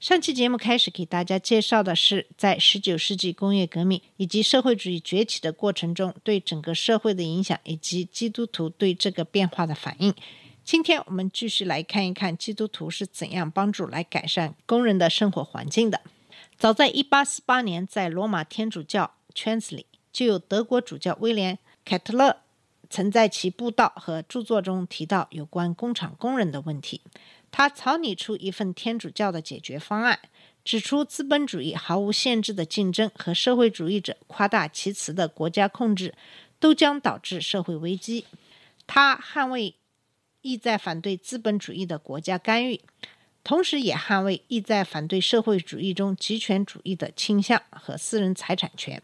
上期节目开始给大家介绍的是，在十九世纪工业革命以及社会主义崛起的过程中，对整个社会的影响，以及基督徒对这个变化的反应。今天我们继续来看一看基督徒是怎样帮助来改善工人的生活环境的。早在一八四八年，在罗马天主教圈子里，就有德国主教威廉·凯特勒曾在其布道和著作中提到有关工厂工人的问题。他草拟出一份天主教的解决方案，指出资本主义毫无限制的竞争和社会主义者夸大其词的国家控制，都将导致社会危机。他捍卫意在反对资本主义的国家干预，同时也捍卫意在反对社会主义中极权主义的倾向和私人财产权。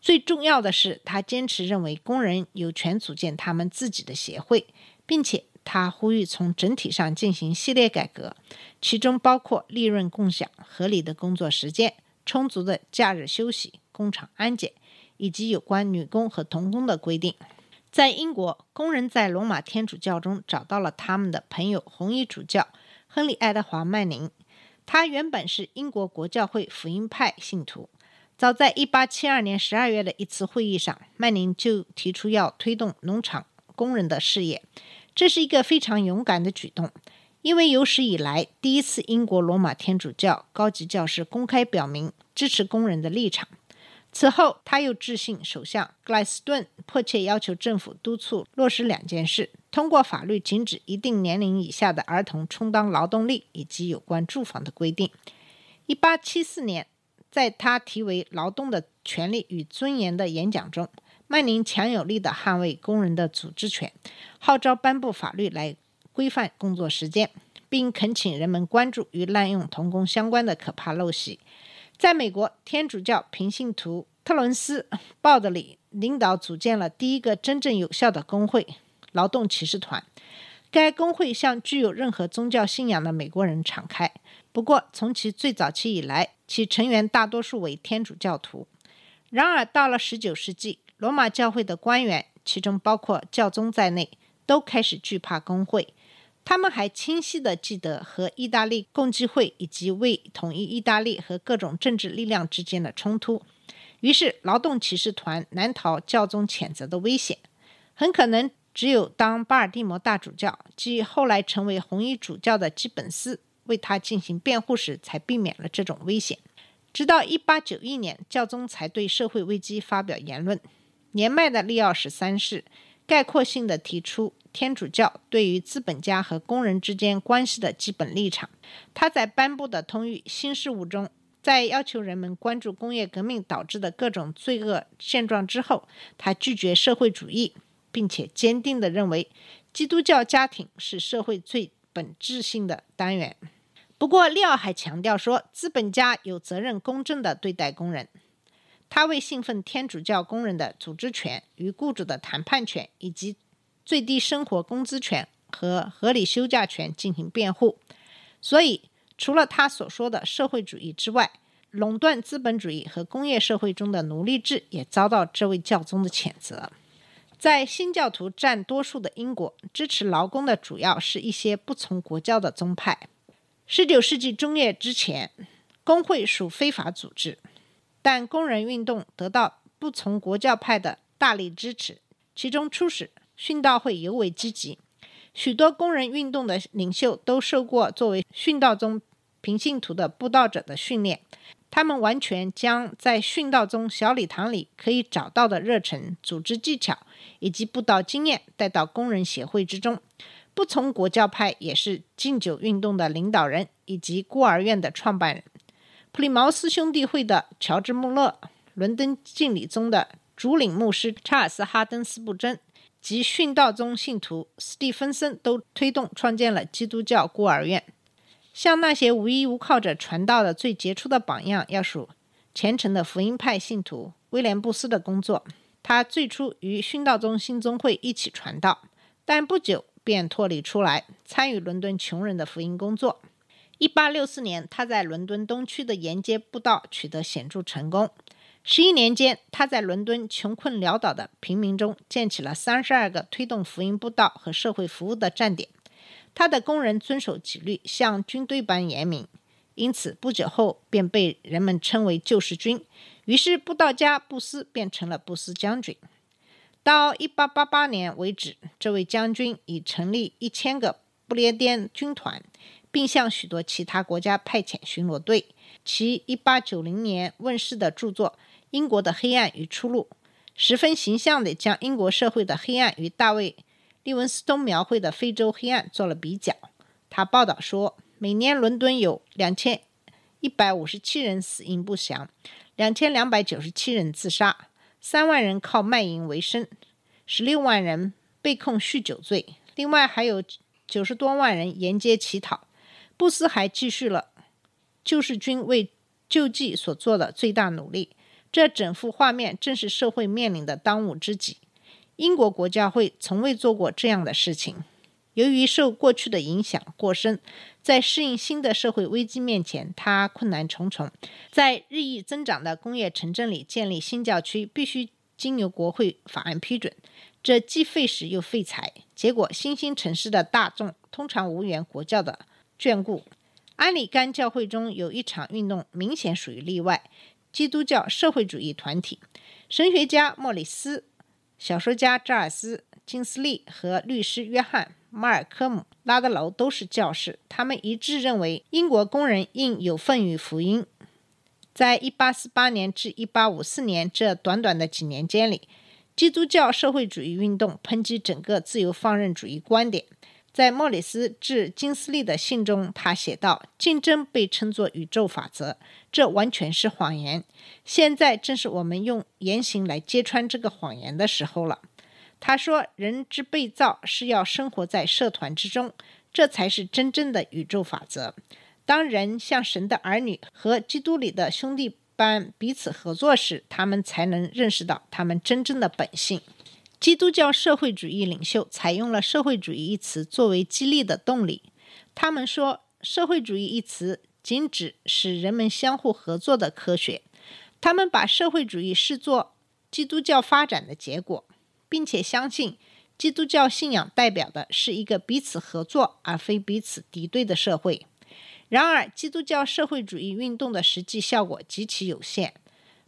最重要的是，他坚持认为工人有权组建他们自己的协会，并且他呼吁从整体上进行系列改革，其中包括利润共享、合理的工作时间、充足的假日休息、工厂安检，以及有关女工和童工的规定。在英国，工人在罗马天主教中找到了他们的朋友红衣主教亨利·爱德华·曼宁。他原本是英国国教会福音派信徒。早在1872年12月的一次会议上，曼宁就提出要推动农场工人的事业。这是一个非常勇敢的举动，因为有史以来第一次英国罗马天主教高级教士公开表明支持工人的立场。此后，他又致信首相格莱斯顿，迫切要求政府督促落实两件事：通过法律禁止一定年龄以下的儿童充当劳动力，以及有关住房的规定。1874年，在他题为《劳动的权利与尊严》的演讲中，曼宁强有力地捍卫工人的组织权，号召颁布法律来规范工作时间，并恳请人们关注与滥用童工相关的可怕陋习。在美国，天主教平信徒特伦斯·鲍德里领导组建了第一个真正有效的工会——劳动骑士团。该工会向具有任何宗教信仰的美国人敞开。不过，从其最早期以来，其成员大多数为天主教徒。然而，到了十九世纪，罗马教会的官员，其中包括教宗在内，都开始惧怕工会。他们还清晰地记得和意大利共济会以及为统一意大利和各种政治力量之间的冲突。于是，劳动骑士团难逃教宗谴责的危险。很可能只有当巴尔的摩大主教即后来成为红衣主教的基本斯为他进行辩护时，才避免了这种危险。直到1891年，教宗才对社会危机发表言论。年迈的利奥十三世概括性地提出天主教对于资本家和工人之间关系的基本立场。他在颁布的通谕《新事物》中，在要求人们关注工业革命导致的各种罪恶现状之后，他拒绝社会主义，并且坚定地认为基督教家庭是社会最本质性的单元。不过，利奥还强调说，资本家有责任公正地对待工人。他为信奉天主教工人的组织权、与雇主的谈判权以及最低生活工资权和合理休假权进行辩护。所以，除了他所说的社会主义之外，垄断资本主义和工业社会中的奴隶制也遭到这位教宗的谴责。在新教徒占多数的英国，支持劳工的主要是一些不从国教的宗派。十九世纪中叶之前，工会属非法组织。但工人运动得到不从国教派的大力支持，其中初始殉道会尤为积极。许多工人运动的领袖都受过作为殉道中平信徒的布道者的训练，他们完全将在殉道中小礼堂里可以找到的热忱、组织技巧以及布道经验带到工人协会之中。不从国教派也是禁酒运动的领导人以及孤儿院的创办人。普利茅斯兄弟会的乔治·穆勒、伦敦敬礼宗的主领牧师查尔斯·哈登斯布真及殉道宗信徒斯蒂芬森都推动创建了基督教孤儿院。向那些无依无靠者传道的最杰出的榜样，要数虔诚的福音派信徒威廉布斯的工作。他最初与殉道中心宗会一起传道，但不久便脱离出来，参与伦敦穷人的福音工作。一八六四年，他在伦敦东区的沿街布道取得显著成功。十一年间，他在伦敦穷困潦倒的平民中建起了三十二个推动福音布道和社会服务的站点。他的工人遵守纪律，像军队般严明，因此不久后便被人们称为救世军。于是，布道家布斯变成了布斯将军。到一八八八年为止，这位将军已成立一千个不列颠军团。并向许多其他国家派遣巡逻队。其1890年问世的著作《英国的黑暗与出路》，十分形象地将英国社会的黑暗与大卫·利文斯通描绘的非洲黑暗做了比较。他报道说，每年伦敦有2157人死因不详，2297人自杀三万人靠卖淫为生十六万人被控酗酒罪，另外还有九十多万人沿街乞讨。布斯还继续了救世军为救济所做的最大努力。这整幅画面正是社会面临的当务之急。英国国家会从未做过这样的事情。由于受过去的影响过深，在适应新的社会危机面前，他困难重重。在日益增长的工业城镇里建立新教区，必须经由国会法案批准，这既费时又费财。结果，新兴城市的大众通常无缘国教的。眷顾，安里甘教会中有一场运动明显属于例外：基督教社会主义团体。神学家莫里斯、小说家查尔斯·金斯利和律师约翰·马尔科姆·拉德楼都是教士。他们一致认为，英国工人应有份于福音。在1848年至1854年这短短的几年间里，基督教社会主义运动抨击整个自由放任主义观点。在莫里斯致金斯利的信中，他写道：“竞争被称作宇宙法则，这完全是谎言。现在正是我们用言行来揭穿这个谎言的时候了。”他说：“人之被造是要生活在社团之中，这才是真正的宇宙法则。当人像神的儿女和基督里的兄弟般彼此合作时，他们才能认识到他们真正的本性。”基督教社会主义领袖采用了“社会主义”一词作为激励的动力。他们说，“社会主义”一词仅指使人们相互合作的科学。他们把社会主义视作基督教发展的结果，并且相信基督教信仰代表的是一个彼此合作而非彼此敌对的社会。然而，基督教社会主义运动的实际效果极其有限。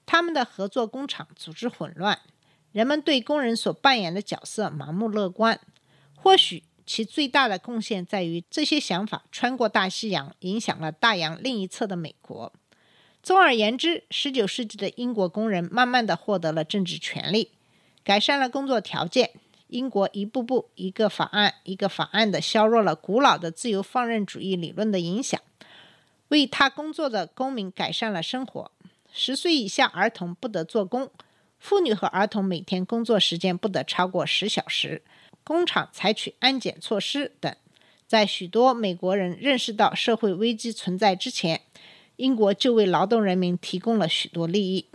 他们的合作工厂组织混乱。人们对工人所扮演的角色盲目乐观，或许其最大的贡献在于这些想法穿过大西洋，影响了大洋另一侧的美国。总而言之，19世纪的英国工人慢慢的获得了政治权利，改善了工作条件。英国一步步、一个法案一个法案的削弱了古老的自由放任主义理论的影响，为他工作的公民改善了生活。十岁以下儿童不得做工。妇女和儿童每天工作时间不得超过十小时，工厂采取安检措施等。在许多美国人认识到社会危机存在之前，英国就为劳动人民提供了许多利益。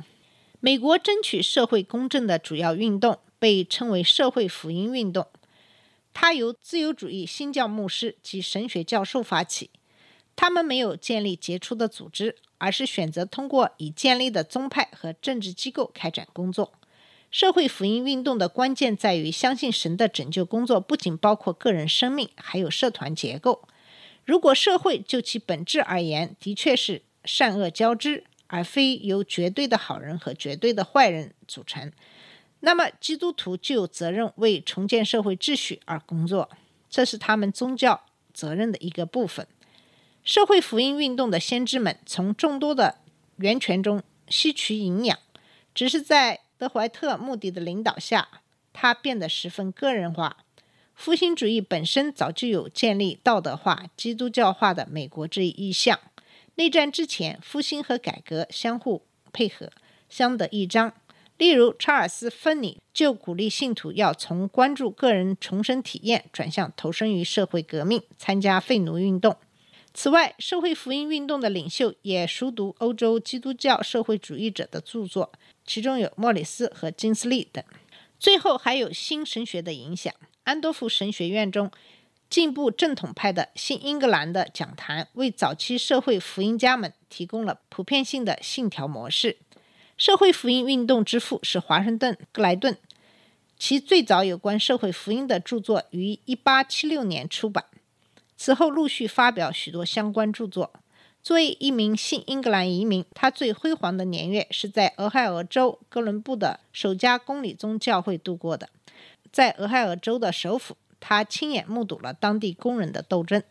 美国争取社会公正的主要运动被称为社会福音运动，它由自由主义新教牧师及神学教授发起，他们没有建立杰出的组织。而是选择通过已建立的宗派和政治机构开展工作。社会福音运动的关键在于相信神的拯救工作不仅包括个人生命，还有社团结构。如果社会就其本质而言的确是善恶交织，而非由绝对的好人和绝对的坏人组成，那么基督徒就有责任为重建社会秩序而工作，这是他们宗教责任的一个部分。社会福音运动的先知们从众多的源泉中吸取营养，只是在德怀特·穆迪的领导下，他变得十分个人化。复兴主义本身早就有建立道德化、基督教化的美国这一意向。内战之前，复兴和改革相互配合，相得益彰。例如，查尔斯·芬尼就鼓励信徒要从关注个人重生体验转向投身于社会革命，参加废奴运动。此外，社会福音运动的领袖也熟读欧洲基督教社会主义者的著作，其中有莫里斯和金斯利等。最后，还有新神学的影响。安多夫神学院中，进步正统派的新英格兰的讲坛为早期社会福音家们提供了普遍性的信条模式。社会福音运动之父是华盛顿·格莱顿，其最早有关社会福音的著作于1876年出版。此后陆续发表许多相关著作。作为一名新英格兰移民，他最辉煌的年月是在俄亥俄州哥伦布的首家公理宗教会度过的。在俄亥俄州的首府，他亲眼目睹了当地工人的斗争。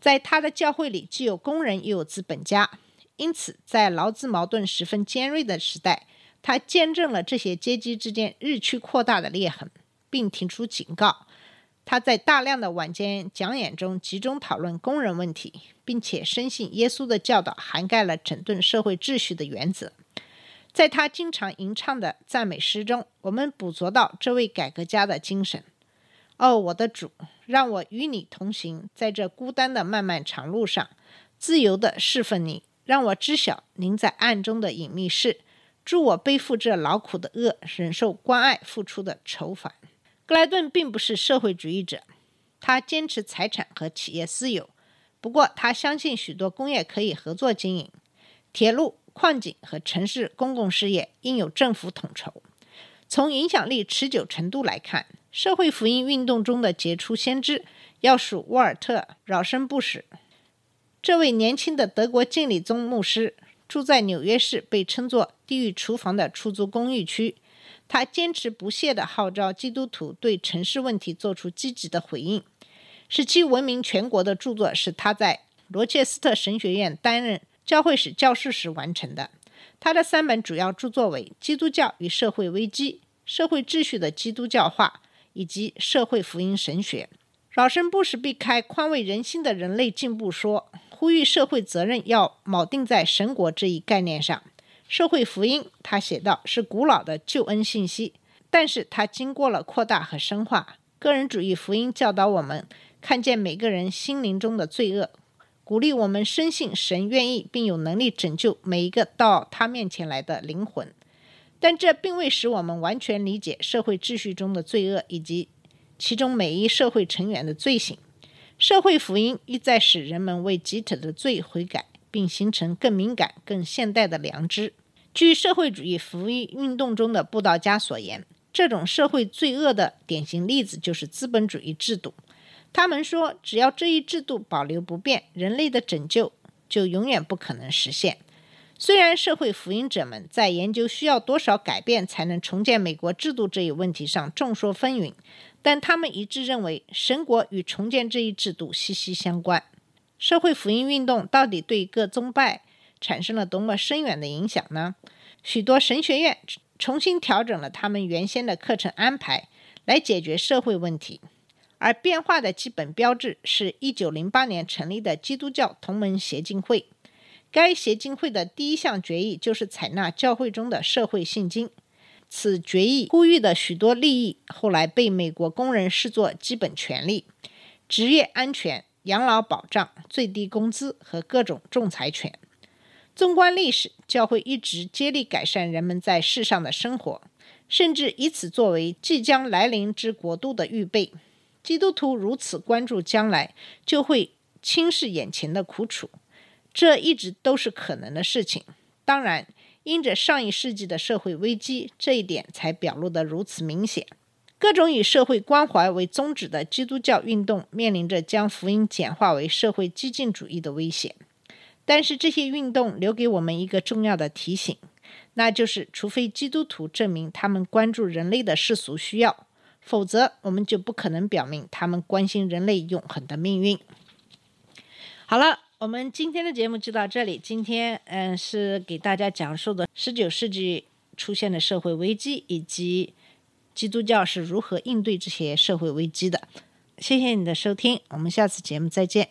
在他的教会里，既有工人，又有资本家。因此，在劳资矛盾十分尖锐的时代，他见证了这些阶级之间日趋扩大的裂痕，并提出警告。他在大量的晚间讲演中集中讨论工人问题，并且深信耶稣的教导涵盖了整顿社会秩序的原则。在他经常吟唱的赞美诗中，我们捕捉到这位改革家的精神。哦，我的主，让我与你同行，在这孤单的漫漫长路上，自由地侍奉你。让我知晓您在暗中的隐秘事。助我背负这劳苦的恶，忍受关爱付出的愁烦。格莱顿并不是社会主义者，他坚持财产和企业私有。不过，他相信许多工业可以合作经营，铁路、矿井和城市公共事业应有政府统筹。从影响力持久程度来看，社会福音运动中的杰出先知要数沃尔特·饶申布什。这位年轻的德国敬礼宗牧师住在纽约市被称作“地狱厨房”的出租公寓区。他坚持不懈地号召基督徒对城市问题做出积极的回应。使其闻名全国的著作是他在罗切斯特神学院担任教会史教授时完成的。他的三本主要著作为《基督教与社会危机》《社会秩序的基督教化》以及《社会福音神学》。饶申布什避开宽慰人心的人类进步说。呼吁社会责任要锚定在神国这一概念上。社会福音，他写道，是古老的救恩信息，但是它经过了扩大和深化。个人主义福音教导我们看见每个人心灵中的罪恶，鼓励我们深信神愿意并有能力拯救每一个到他面前来的灵魂。但这并未使我们完全理解社会秩序中的罪恶以及其中每一社会成员的罪行。社会福音意在使人们为集体的罪悔改，并形成更敏感、更现代的良知。据社会主义福音运动中的布道家所言，这种社会罪恶的典型例子就是资本主义制度。他们说，只要这一制度保留不变，人类的拯救就永远不可能实现。虽然社会福音者们在研究需要多少改变才能重建美国制度这一问题上众说纷纭。但他们一致认为，神国与重建这一制度息息相关。社会福音运动到底对各宗派产生了多么深远的影响呢？许多神学院重新调整了他们原先的课程安排，来解决社会问题。而变化的基本标志是一九零八年成立的基督教同盟协进会。该协进会的第一项决议就是采纳教会中的社会信经。此决议呼吁的许多利益，后来被美国工人视作基本权利：职业安全、养老保障、最低工资和各种仲裁权。纵观历史，教会一直接力改善人们在世上的生活，甚至以此作为即将来临之国度的预备。基督徒如此关注将来，就会轻视眼前的苦楚，这一直都是可能的事情。当然。因着上一世纪的社会危机，这一点才表露得如此明显。各种以社会关怀为宗旨的基督教运动面临着将福音简化为社会激进主义的危险。但是这些运动留给我们一个重要的提醒，那就是除非基督徒证明他们关注人类的世俗需要，否则我们就不可能表明他们关心人类永恒的命运。好了。我们今天的节目就到这里。今天，嗯，是给大家讲述的十九世纪出现的社会危机，以及基督教是如何应对这些社会危机的。谢谢你的收听，我们下次节目再见。